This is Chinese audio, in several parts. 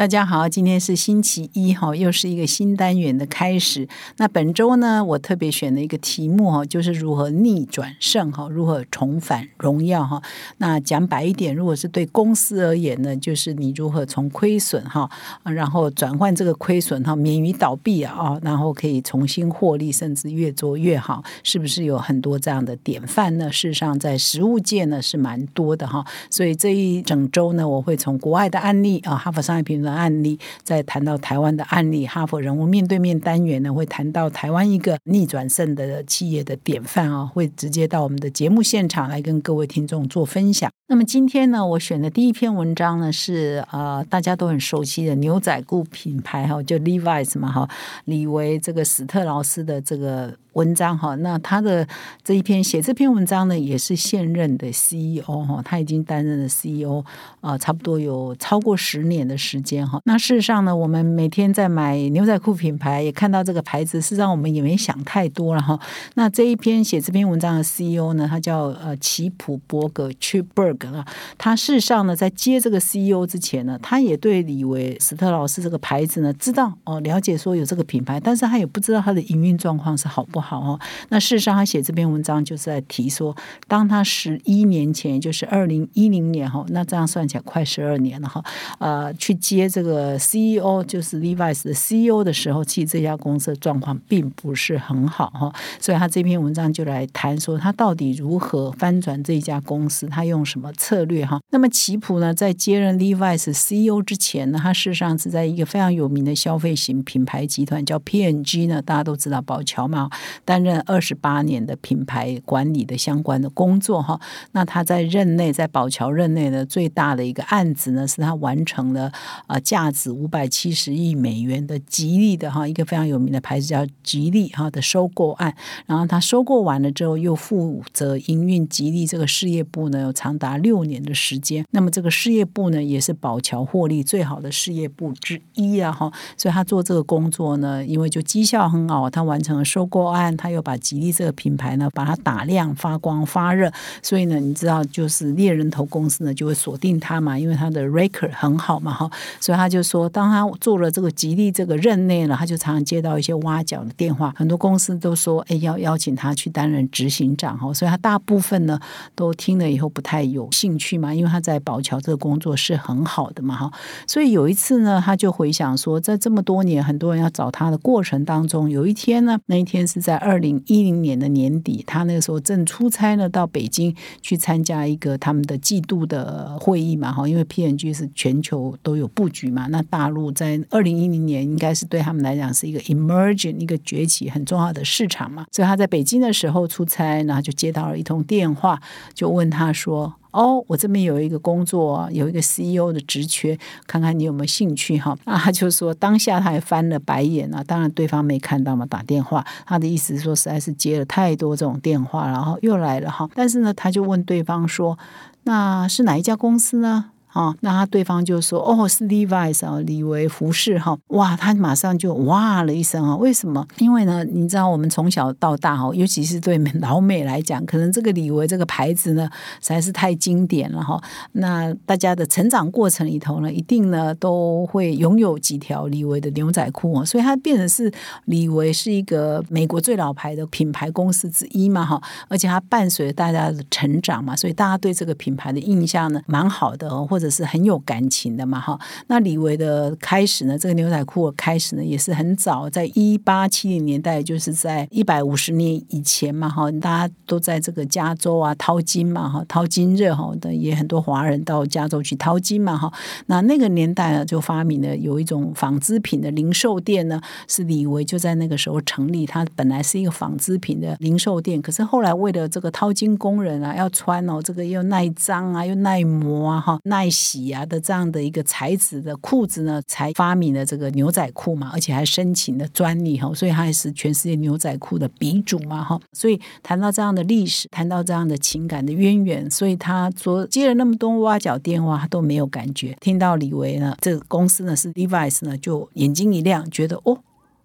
大家好，今天是星期一哈，又是一个新单元的开始。那本周呢，我特别选了一个题目哈，就是如何逆转胜哈，如何重返荣耀哈。那讲白一点，如果是对公司而言呢，就是你如何从亏损哈，然后转换这个亏损哈，免于倒闭啊，然后可以重新获利，甚至越做越好，是不是有很多这样的典范呢？事实上，在实物界呢是蛮多的哈。所以这一整周呢，我会从国外的案例啊，哈佛商业评论。案例在谈到台湾的案例，哈佛人物面对面单元呢会谈到台湾一个逆转胜的企业的典范啊，会直接到我们的节目现场来跟各位听众做分享。那么今天呢，我选的第一篇文章呢是呃大家都很熟悉的牛仔裤品牌哈，就 Levi's 嘛哈，李维这个史特劳斯的这个。文章哈，那他的这一篇写这篇文章呢，也是现任的 CEO 哈，他已经担任了 CEO 啊，差不多有超过十年的时间哈。那事实上呢，我们每天在买牛仔裤品牌，也看到这个牌子，事实上我们也没想太多了哈。那这一篇写这篇文章的 CEO 呢，他叫呃齐普伯格 （Chipberg） 啊，他事实上呢，在接这个 CEO 之前呢，他也对李维斯特劳斯这个牌子呢知道哦，了解说有这个品牌，但是他也不知道他的营运状况是好不好。好哦，那事实上他写这篇文章就是在提说，当他十一年前，也就是二零一零年哈，那这样算起来快十二年了哈，呃，去接这个 CEO 就是 Levi's 的 CEO 的时候，其实这家公司的状况并不是很好哈，所以他这篇文章就来谈说他到底如何翻转这家公司，他用什么策略哈。那么奇普呢，在接任 Levi's CEO 之前呢，他事实上是在一个非常有名的消费型品牌集团叫 PNG 呢，大家都知道宝乔嘛。担任二十八年的品牌管理的相关的工作哈，那他在任内，在宝桥任内的最大的一个案子呢，是他完成了啊价值五百七十亿美元的吉利的哈一个非常有名的牌子叫吉利哈的收购案，然后他收购完了之后，又负责营运吉利这个事业部呢，有长达六年的时间。那么这个事业部呢，也是宝桥获利最好的事业部之一啊哈，所以他做这个工作呢，因为就绩效很好，他完成了收购案。他又把吉利这个品牌呢，把它打亮、发光、发热，所以呢，你知道，就是猎人头公司呢就会锁定他嘛，因为他的 record 很好嘛，哈，所以他就说，当他做了这个吉利这个任内了，他就常常接到一些挖角的电话，很多公司都说，哎，要邀请他去担任执行长，哈，所以他大部分呢都听了以后不太有兴趣嘛，因为他在宝桥这个工作是很好的嘛，哈，所以有一次呢，他就回想说，在这么多年很多人要找他的过程当中，有一天呢，那一天是在。在二零一零年的年底，他那个时候正出差呢，到北京去参加一个他们的季度的会议嘛，哈，因为 PNG 是全球都有布局嘛，那大陆在二零一零年应该是对他们来讲是一个 emerging 一个崛起很重要的市场嘛，所以他在北京的时候出差，然后就接到了一通电话，就问他说。哦，我这边有一个工作，有一个 CEO 的职缺，看看你有没有兴趣哈？那 他就说，当下他还翻了白眼啊。当然对方没看到嘛，打电话，他的意思是说，实在是接了太多这种电话，然后又来了哈。但是呢，他就问对方说，那是哪一家公司呢？啊，那他对方就说：“哦，是 Levi's 啊，李维服饰哈。”哇，他马上就哇了一声啊！为什么？因为呢，你知道我们从小到大哈，尤其是对 老美来讲，可能这个李维这个牌子呢，实在是太经典了哈。那大家的成长过程里头呢，一定呢都会拥有几条李维的牛仔裤啊，所以它变成是李维是一个美国最老牌的品牌公司之一嘛哈。而且它伴随着大家的成长嘛，所以大家对这个品牌的印象呢，蛮好的哦，或或者是很有感情的嘛，哈。那李维的开始呢，这个牛仔裤的开始呢，也是很早，在一八七零年代，就是在一百五十年以前嘛，哈。大家都在这个加州啊淘金嘛，哈，淘金热哈的也很多华人到加州去淘金嘛，哈。那那个年代呢，就发明了有一种纺织品的零售店呢，是李维就在那个时候成立。他本来是一个纺织品的零售店，可是后来为了这个淘金工人啊要穿哦，这个又耐脏啊，又耐磨啊，哈，耐。洗啊的这样的一个材质的裤子呢，才发明了这个牛仔裤嘛，而且还申请了专利哈，所以他也是全世界牛仔裤的鼻祖嘛哈。所以谈到这样的历史，谈到这样的情感的渊源，所以他做接了那么多挖角电话，他都没有感觉。听到李维呢，这个公司呢是 Levi's 呢，就眼睛一亮，觉得哦。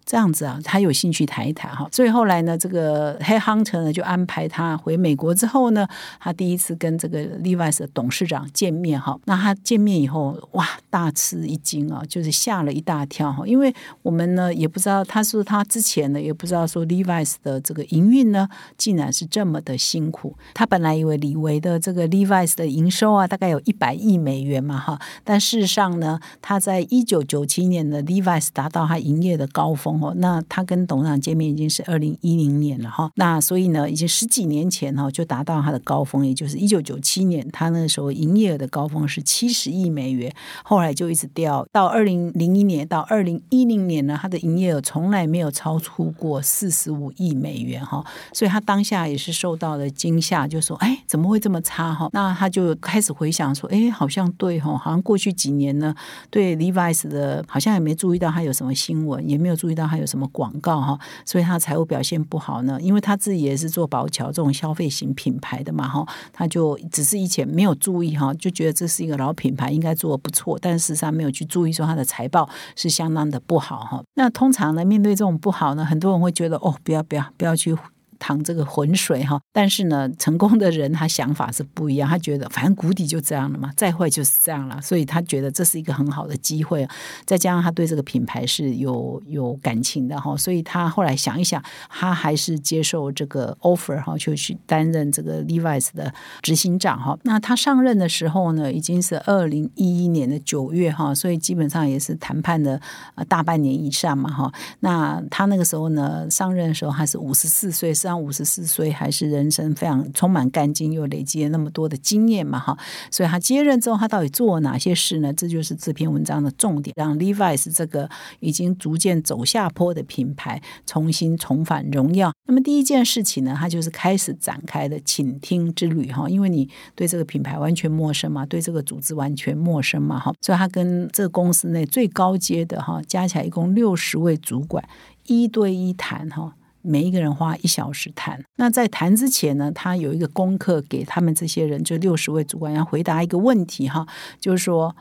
这样子啊，他有兴趣谈一谈哈，所以后来呢，这个 Hey Hunter 呢就安排他回美国之后呢，他第一次跟这个 Levi's 的董事长见面哈。那他见面以后，哇，大吃一惊啊，就是吓了一大跳哈，因为我们呢也不知道，他说他之前呢也不知道说 Levi's 的这个营运呢竟然是这么的辛苦。他本来以为李维的这个 Levi's 的营收啊大概有一百亿美元嘛哈，但事实上呢，他在一九九七年的 Levi's 达到他营业的高峰。哦，那他跟董事长见面已经是二零一零年了哈，那所以呢，已经十几年前哈就达到他的高峰，也就是一九九七年，他那时候营业额的高峰是七十亿美元，后来就一直掉到二零零一年到二零一零年呢，他的营业额从来没有超出过四十五亿美元哈，所以他当下也是受到了惊吓，就说哎怎么会这么差哈？那他就开始回想说，哎好像对哈，好像过去几年呢，对 Levi's 的好像也没注意到他有什么新闻，也没有注意到。还有什么广告哈？所以他财务表现不好呢？因为他自己也是做宝桥这种消费型品牌的嘛哈，他就只是以前没有注意哈，就觉得这是一个老品牌，应该做的不错，但事实上没有去注意说他的财报是相当的不好哈。那通常呢，面对这种不好呢，很多人会觉得哦，不要不要不要去。淌这个浑水哈，但是呢，成功的人他想法是不一样，他觉得反正谷底就这样了嘛，再坏就是这样了，所以他觉得这是一个很好的机会，再加上他对这个品牌是有有感情的哈，所以他后来想一想，他还是接受这个 offer 哈，就去担任这个 Levi's 的执行长哈。那他上任的时候呢，已经是二零一一年的九月哈，所以基本上也是谈判的大半年以上嘛哈。那他那个时候呢，上任的时候还是五十四岁。上五十四岁还是人生非常充满干劲，又累积了那么多的经验嘛，哈，所以他接任之后，他到底做了哪些事呢？这就是这篇文章的重点，让 Levi's 这个已经逐渐走下坡的品牌重新重返荣耀。那么第一件事情呢，他就是开始展开的倾听之旅，哈，因为你对这个品牌完全陌生嘛，对这个组织完全陌生嘛，哈，所以他跟这个公司内最高阶的哈，加起来一共六十位主管一对一谈，哈。每一个人花一小时谈。那在谈之前呢，他有一个功课给他们这些人，就六十位主管要回答一个问题哈，就是说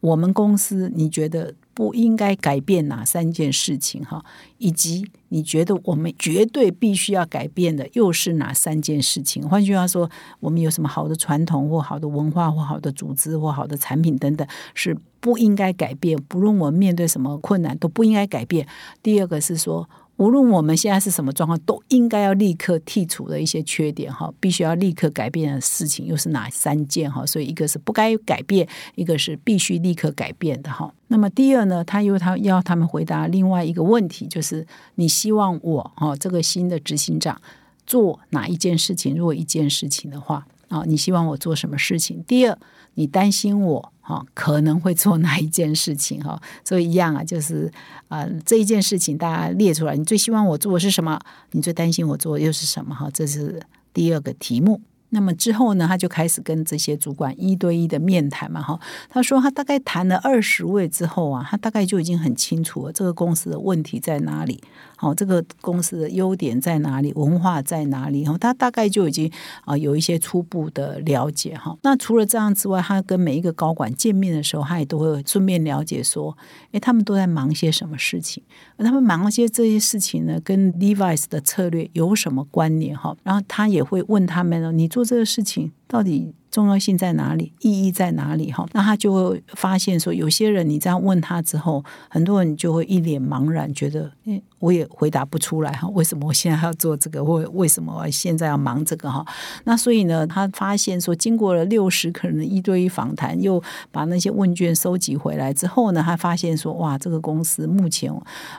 我们公司你觉得不应该改变哪三件事情哈，以及你觉得我们绝对必须要改变的又是哪三件事情？换句话说，我们有什么好的传统或好的文化或好的组织或好的产品等等是不应该改变，不论我们面对什么困难都不应该改变。第二个是说。无论我们现在是什么状况，都应该要立刻剔除的一些缺点哈，必须要立刻改变的事情又是哪三件哈？所以一个是不该改变，一个是必须立刻改变的哈。那么第二呢，他又他要他们回答另外一个问题，就是你希望我哈这个新的执行长做哪一件事情？如果一件事情的话啊，你希望我做什么事情？第二，你担心我。哈，可能会做哪一件事情哈？所以一样啊，就是啊，这一件事情大家列出来，你最希望我做的是什么？你最担心我做的又是什么？哈，这是第二个题目。那么之后呢，他就开始跟这些主管一对一的面谈嘛，哈。他说他大概谈了二十位之后啊，他大概就已经很清楚了这个公司的问题在哪里，好，这个公司的优点在哪里，文化在哪里，哈，他大概就已经啊有一些初步的了解哈。那除了这样之外，他跟每一个高管见面的时候，他也都会顺便了解说，诶，他们都在忙些什么事情，他们忙些这些事情呢，跟 Levi's 的策略有什么关联哈？然后他也会问他们呢，你做这个事情到底重要性在哪里？意义在哪里？哈，那他就会发现说，有些人你这样问他之后，很多人就会一脸茫然，觉得，嗯。我也回答不出来哈，为什么我现在要做这个？或为什么我现在要忙这个哈？那所以呢，他发现说，经过了六十个人的一对一访谈，又把那些问卷收集回来之后呢，他发现说，哇，这个公司目前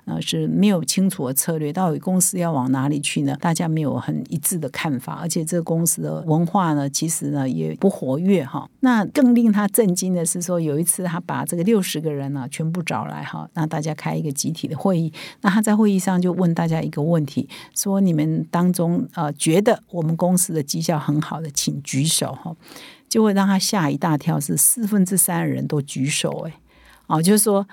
呃是没有清楚的策略，到底公司要往哪里去呢？大家没有很一致的看法，而且这个公司的文化呢，其实呢也不活跃哈。那更令他震惊的是说，有一次他把这个六十个人呢全部找来哈，那大家开一个集体的会议，那他在会议。上就问大家一个问题：说你们当中呃觉得我们公司的绩效很好的，请举手哈。就会让他吓一大跳，是四分之三的人都举手，哎，哦，就是说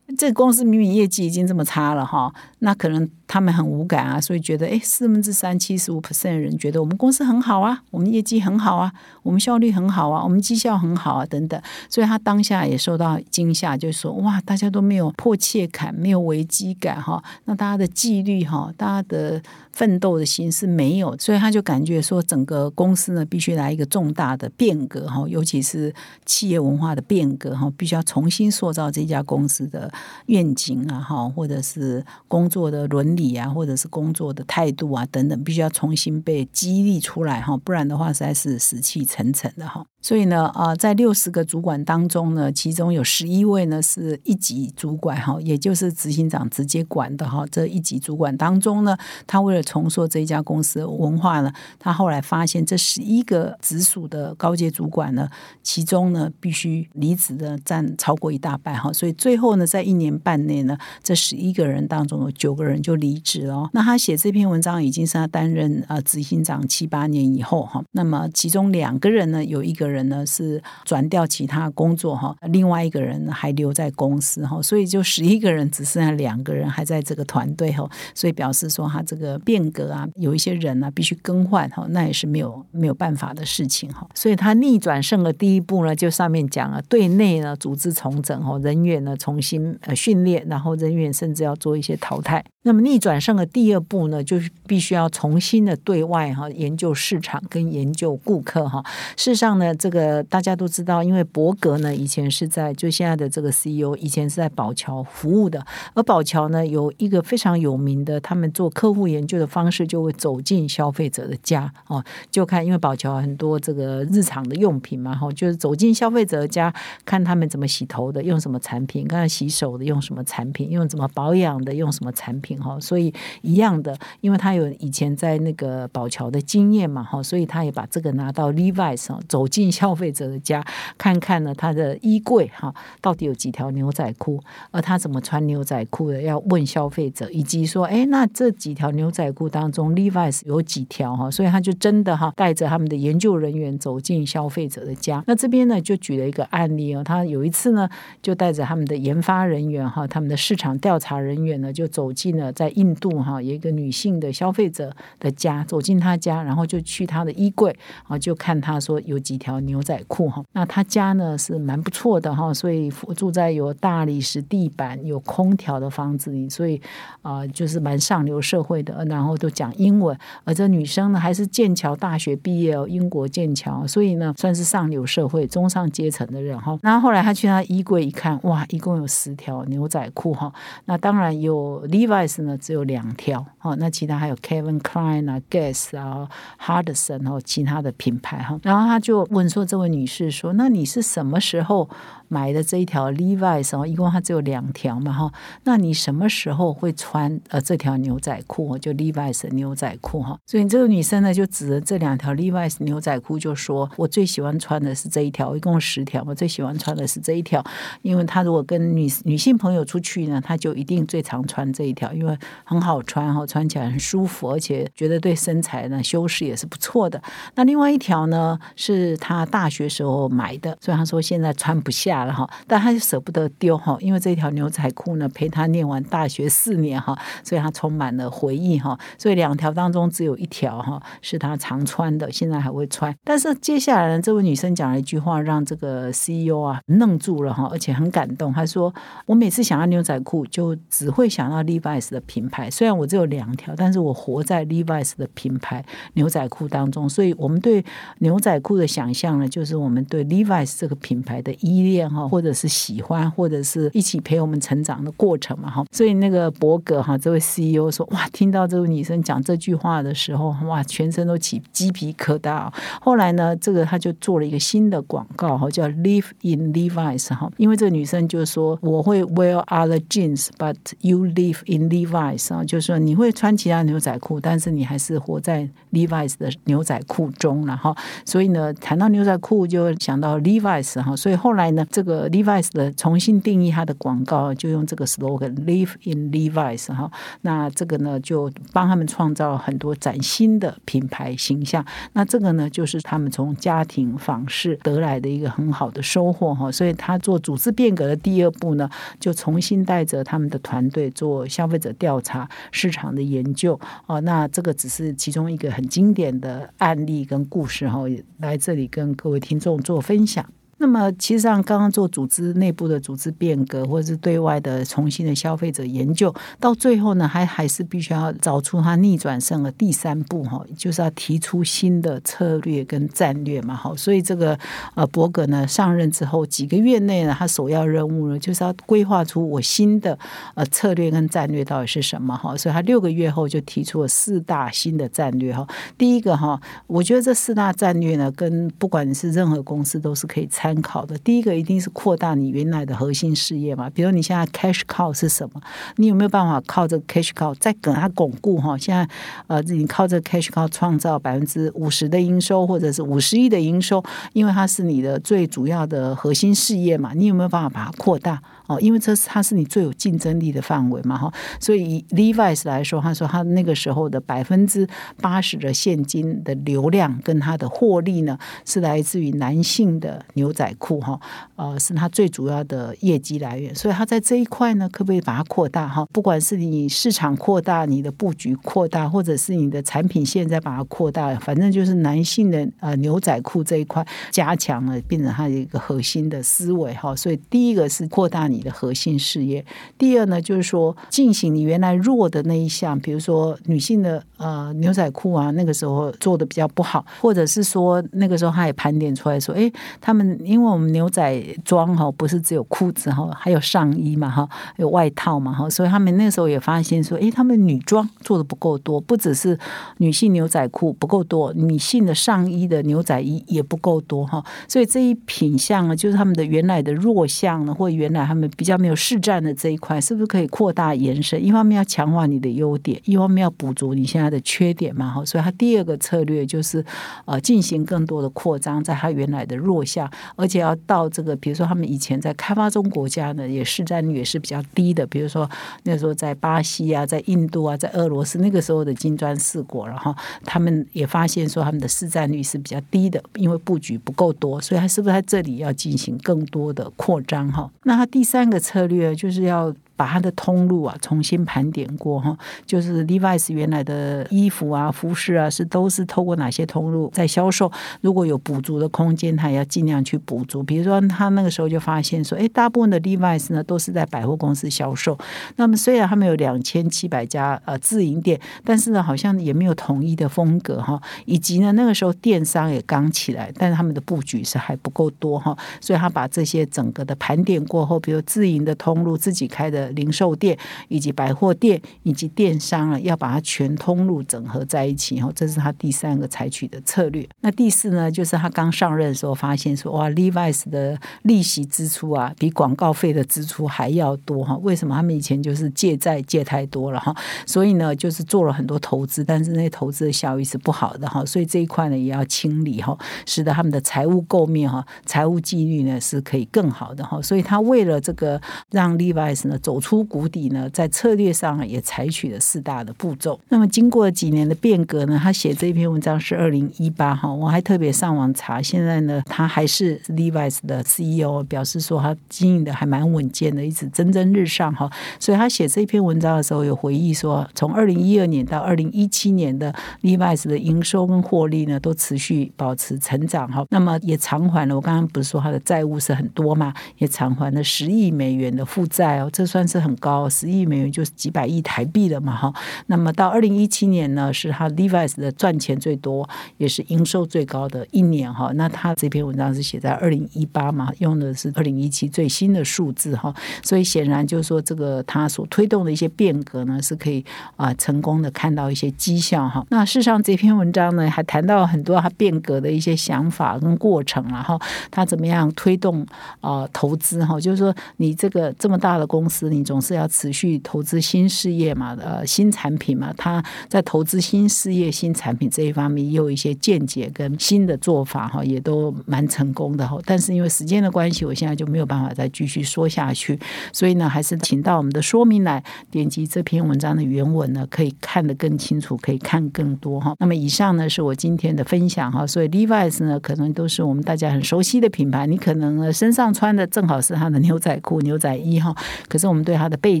这个公司明明业绩已经这么差了哈，那可能。他们很无感啊，所以觉得哎，四分之三七十五 percent 的人觉得我们公司很好啊，我们业绩很好啊，我们效率很好啊，我们绩效很好啊等等。所以他当下也受到惊吓，就说哇，大家都没有迫切感，没有危机感哈，那大家的纪律哈，大家的奋斗的心是没有，所以他就感觉说整个公司呢必须来一个重大的变革哈，尤其是企业文化的变革哈，必须要重新塑造这家公司的愿景啊哈，或者是工作的伦理。啊，或者是工作的态度啊，等等，必须要重新被激励出来哈，不然的话实在是死气沉沉的哈。所以呢，啊，在六十个主管当中呢，其中有十一位呢是一级主管哈，也就是执行长直接管的哈。这一级主管当中呢，他为了重塑这一家公司的文化呢，他后来发现这十一个直属的高阶主管呢，其中呢必须离职的占超过一大半哈。所以最后呢，在一年半内呢，这十一个人当中有九个人就离职了。那他写这篇文章已经是他担任啊执行长七八年以后哈。那么其中两个人呢，有一个。人呢是转调其他工作哈，另外一个人还留在公司哈，所以就十一个人只剩下两个人还在这个团队哈，所以表示说他这个变革啊，有一些人呢必须更换哈，那也是没有没有办法的事情哈，所以他逆转胜的第一步呢，就上面讲了，对内呢组织重整哈，人员呢重新呃训练，然后人员甚至要做一些淘汰。那么逆转胜的第二步呢，就是必须要重新的对外哈研究市场跟研究顾客哈。事实上呢，这个大家都知道，因为伯格呢以前是在就现在的这个 CEO 以前是在宝桥服务的，而宝桥呢有一个非常有名的，他们做客户研究的方式就会走进消费者的家哦，就看因为宝桥很多这个日常的用品嘛哈，就是走进消费者的家，看他们怎么洗头的，用什么产品；看洗手的用什么产品，用怎么保养的用什么产品。哈，所以一样的，因为他有以前在那个宝桥的经验嘛，哈，所以他也把这个拿到 Levi's 走进消费者的家，看看呢他的衣柜哈，到底有几条牛仔裤，而他怎么穿牛仔裤的，要问消费者，以及说，哎，那这几条牛仔裤当中，Levi's 有几条哈，所以他就真的哈，带着他们的研究人员走进消费者的家。那这边呢，就举了一个案例哦，他有一次呢，就带着他们的研发人员哈，他们的市场调查人员呢，就走进了。在印度哈，有一个女性的消费者的家，走进她家，然后就去她的衣柜啊，就看她说有几条牛仔裤哈。那她家呢是蛮不错的哈，所以住在有大理石地板、有空调的房子里，所以啊，就是蛮上流社会的。然后都讲英文，而这女生呢还是剑桥大学毕业哦，英国剑桥，所以呢算是上流社会、中上阶层的人哈。然后后来她去她衣柜一看，哇，一共有十条牛仔裤哈。那当然有 Levi's。呢只有两条哦，那其他还有 Kevin Klein 啊、Guess 啊、Hardison 哦，其他的品牌哈。然后他就问说：“这位女士说，那你是什么时候？”买的这一条 Levi's 哦，一共它只有两条嘛哈，那你什么时候会穿呃这条牛仔裤？就 Levi's 牛仔裤哈，所以这个女生呢就指着这两条 Levi's 牛仔裤就说：“我最喜欢穿的是这一条，一共十条，我最喜欢穿的是这一条，因为她如果跟女女性朋友出去呢，她就一定最常穿这一条，因为很好穿哈，穿起来很舒服，而且觉得对身材呢修饰也是不错的。那另外一条呢是她大学时候买的，所以她说现在穿不下。”了哈，但他就舍不得丢哈，因为这条牛仔裤呢陪他念完大学四年哈，所以他充满了回忆哈。所以两条当中只有一条哈是他常穿的，现在还会穿。但是接下来呢，这位女生讲了一句话，让这个 CEO 啊愣住了哈，而且很感动。他说：“我每次想要牛仔裤，就只会想到 Levi's 的品牌。虽然我只有两条，但是我活在 Levi's 的品牌牛仔裤当中。所以我们对牛仔裤的想象呢，就是我们对 Levi's 这个品牌的依恋。”哈，或者是喜欢，或者是一起陪我们成长的过程嘛，哈。所以那个伯格哈，这位 CEO 说，哇，听到这位女生讲这句话的时候，哇，全身都起鸡皮疙瘩。后来呢，这个他就做了一个新的广告，哈，叫 Live in Levi's 哈，因为这个女生就说，我会 wear other jeans，but you live in Levi's 啊，就是说你会穿其他牛仔裤，但是你还是活在 Levi's 的牛仔裤中了哈。所以呢，谈到牛仔裤就想到 Levi's 哈，所以后来呢，这这个 Levi's 的重新定义它的广告，就用这个 slogan “Live in Levi's” 哈。那这个呢，就帮他们创造很多崭新的品牌形象。那这个呢，就是他们从家庭访视得来的一个很好的收获哈。所以他做组织变革的第二步呢，就重新带着他们的团队做消费者调查、市场的研究哦。那这个只是其中一个很经典的案例跟故事哈，来这里跟各位听众做分享。那么，其实上刚刚做组织内部的组织变革，或者是对外的重新的消费者研究，到最后呢，还还是必须要找出它逆转胜的第三步哈，就是要提出新的策略跟战略嘛。好，所以这个呃伯格呢上任之后几个月内呢，他首要任务呢就是要规划出我新的呃策略跟战略到底是什么哈。所以他六个月后就提出了四大新的战略哈。第一个哈，我觉得这四大战略呢，跟不管是任何公司都是可以参。参考的第一个一定是扩大你原来的核心事业嘛，比如你现在 cash cow 是什么？你有没有办法靠这个 cash cow 再给它巩固哈？现在呃，你靠这个 cash cow 创造百分之五十的营收，或者是五十亿的营收，因为它是你的最主要的核心事业嘛，你有没有办法把它扩大？哦，因为这是它是你最有竞争力的范围嘛，哈，所以以 Levi's 来说，他说他那个时候的百分之八十的现金的流量跟他的获利呢，是来自于男性的牛仔裤，哈，呃，是他最主要的业绩来源。所以他在这一块呢，可不可以把它扩大？哈，不管是你市场扩大，你的布局扩大，或者是你的产品线在把它扩大，反正就是男性的呃牛仔裤这一块加强了，变成它的一个核心的思维，哈。所以第一个是扩大你。的核心事业。第二呢，就是说进行你原来弱的那一项，比如说女性的呃牛仔裤啊，那个时候做的比较不好，或者是说那个时候他也盘点出来说，哎，他们因为我们牛仔装哈，不是只有裤子哈，还有上衣嘛哈，有外套嘛哈，所以他们那时候也发现说，哎，他们女装做的不够多，不只是女性牛仔裤不够多，女性的上衣的牛仔衣也不够多哈，所以这一品相呢，就是他们的原来的弱项呢，或原来他们。比较没有市占的这一块，是不是可以扩大延伸？一方面要强化你的优点，一方面要补足你现在的缺点嘛？哈，所以它第二个策略就是呃进行更多的扩张，在它原来的弱项，而且要到这个，比如说他们以前在开发中国家呢，也市占率也是比较低的，比如说那时候在巴西啊，在印度啊，在俄罗斯那个时候的金砖四国，然后他们也发现说他们的市占率是比较低的，因为布局不够多，所以它是不是在这里要进行更多的扩张？哈，那它第三。个策略就是要。把它的通路啊重新盘点过哈，就是 Levi's 原来的衣服啊、服饰啊是都是透过哪些通路在销售？如果有补足的空间，他也要尽量去补足。比如说，他那个时候就发现说，哎，大部分的 Levi's 呢都是在百货公司销售。那么虽然他们有两千七百家呃自营店，但是呢好像也没有统一的风格哈。以及呢那个时候电商也刚起来，但是他们的布局是还不够多哈。所以他把这些整个的盘点过后，比如自营的通路、自己开的。零售店以及百货店以及电商啊，要把它全通路整合在一起，哈，这是他第三个采取的策略。那第四呢，就是他刚上任的时候发现说，哇，Levi's 的利息支出啊，比广告费的支出还要多，哈，为什么？他们以前就是借债借太多了，哈，所以呢，就是做了很多投资，但是那些投资的效益是不好的，哈，所以这一块呢也要清理，哈，使得他们的财务构面，哈，财务纪律呢是可以更好的，哈，所以他为了这个让 Levi's 呢走。出谷底呢，在策略上也采取了四大的步骤。那么经过几年的变革呢，他写这篇文章是二零一八哈，我还特别上网查，现在呢，他还是 Levi's 的 CEO，表示说他经营的还蛮稳健的，一直蒸蒸日上哈。所以他写这篇文章的时候有回忆说，从二零一二年到二零一七年的 Levi's 的营收跟获利呢，都持续保持成长哈。那么也偿还了，我刚刚不是说他的债务是很多嘛，也偿还了十亿美元的负债哦，这算。算是很高，十亿美元就是几百亿台币了嘛，哈。那么到二零一七年呢，是他 Levi's 的赚钱最多，也是营收最高的一年，哈。那他这篇文章是写在二零一八嘛，用的是二零一七最新的数字，哈。所以显然就是说，这个他所推动的一些变革呢，是可以啊成功的看到一些绩效，哈。那事实上这篇文章呢，还谈到很多他变革的一些想法跟过程，然后他怎么样推动啊投资，哈，就是说你这个这么大的公司。你总是要持续投资新事业嘛，呃，新产品嘛，他在投资新事业、新产品这一方面也有一些见解跟新的做法哈，也都蛮成功的哈。但是因为时间的关系，我现在就没有办法再继续说下去，所以呢，还是请到我们的说明来点击这篇文章的原文呢，可以看得更清楚，可以看更多哈。那么以上呢是我今天的分享哈，所以 Levi's 呢可能都是我们大家很熟悉的品牌，你可能身上穿的正好是他的牛仔裤、牛仔衣哈，可是我们对它的背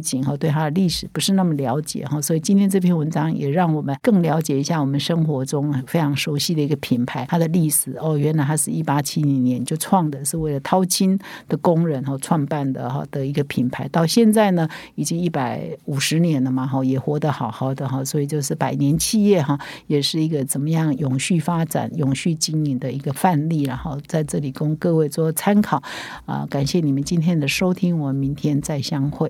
景和对它的历史不是那么了解哈，所以今天这篇文章也让我们更了解一下我们生活中非常熟悉的一个品牌，它的历史哦，原来它是一八七零年就创的，是为了淘金的工人哈创办的哈的一个品牌，到现在呢已经一百五十年了嘛哈，也活得好好的哈，所以就是百年企业哈，也是一个怎么样永续发展、永续经营的一个范例，然后在这里供各位做参考啊，感谢你们今天的收听，我们明天再相会。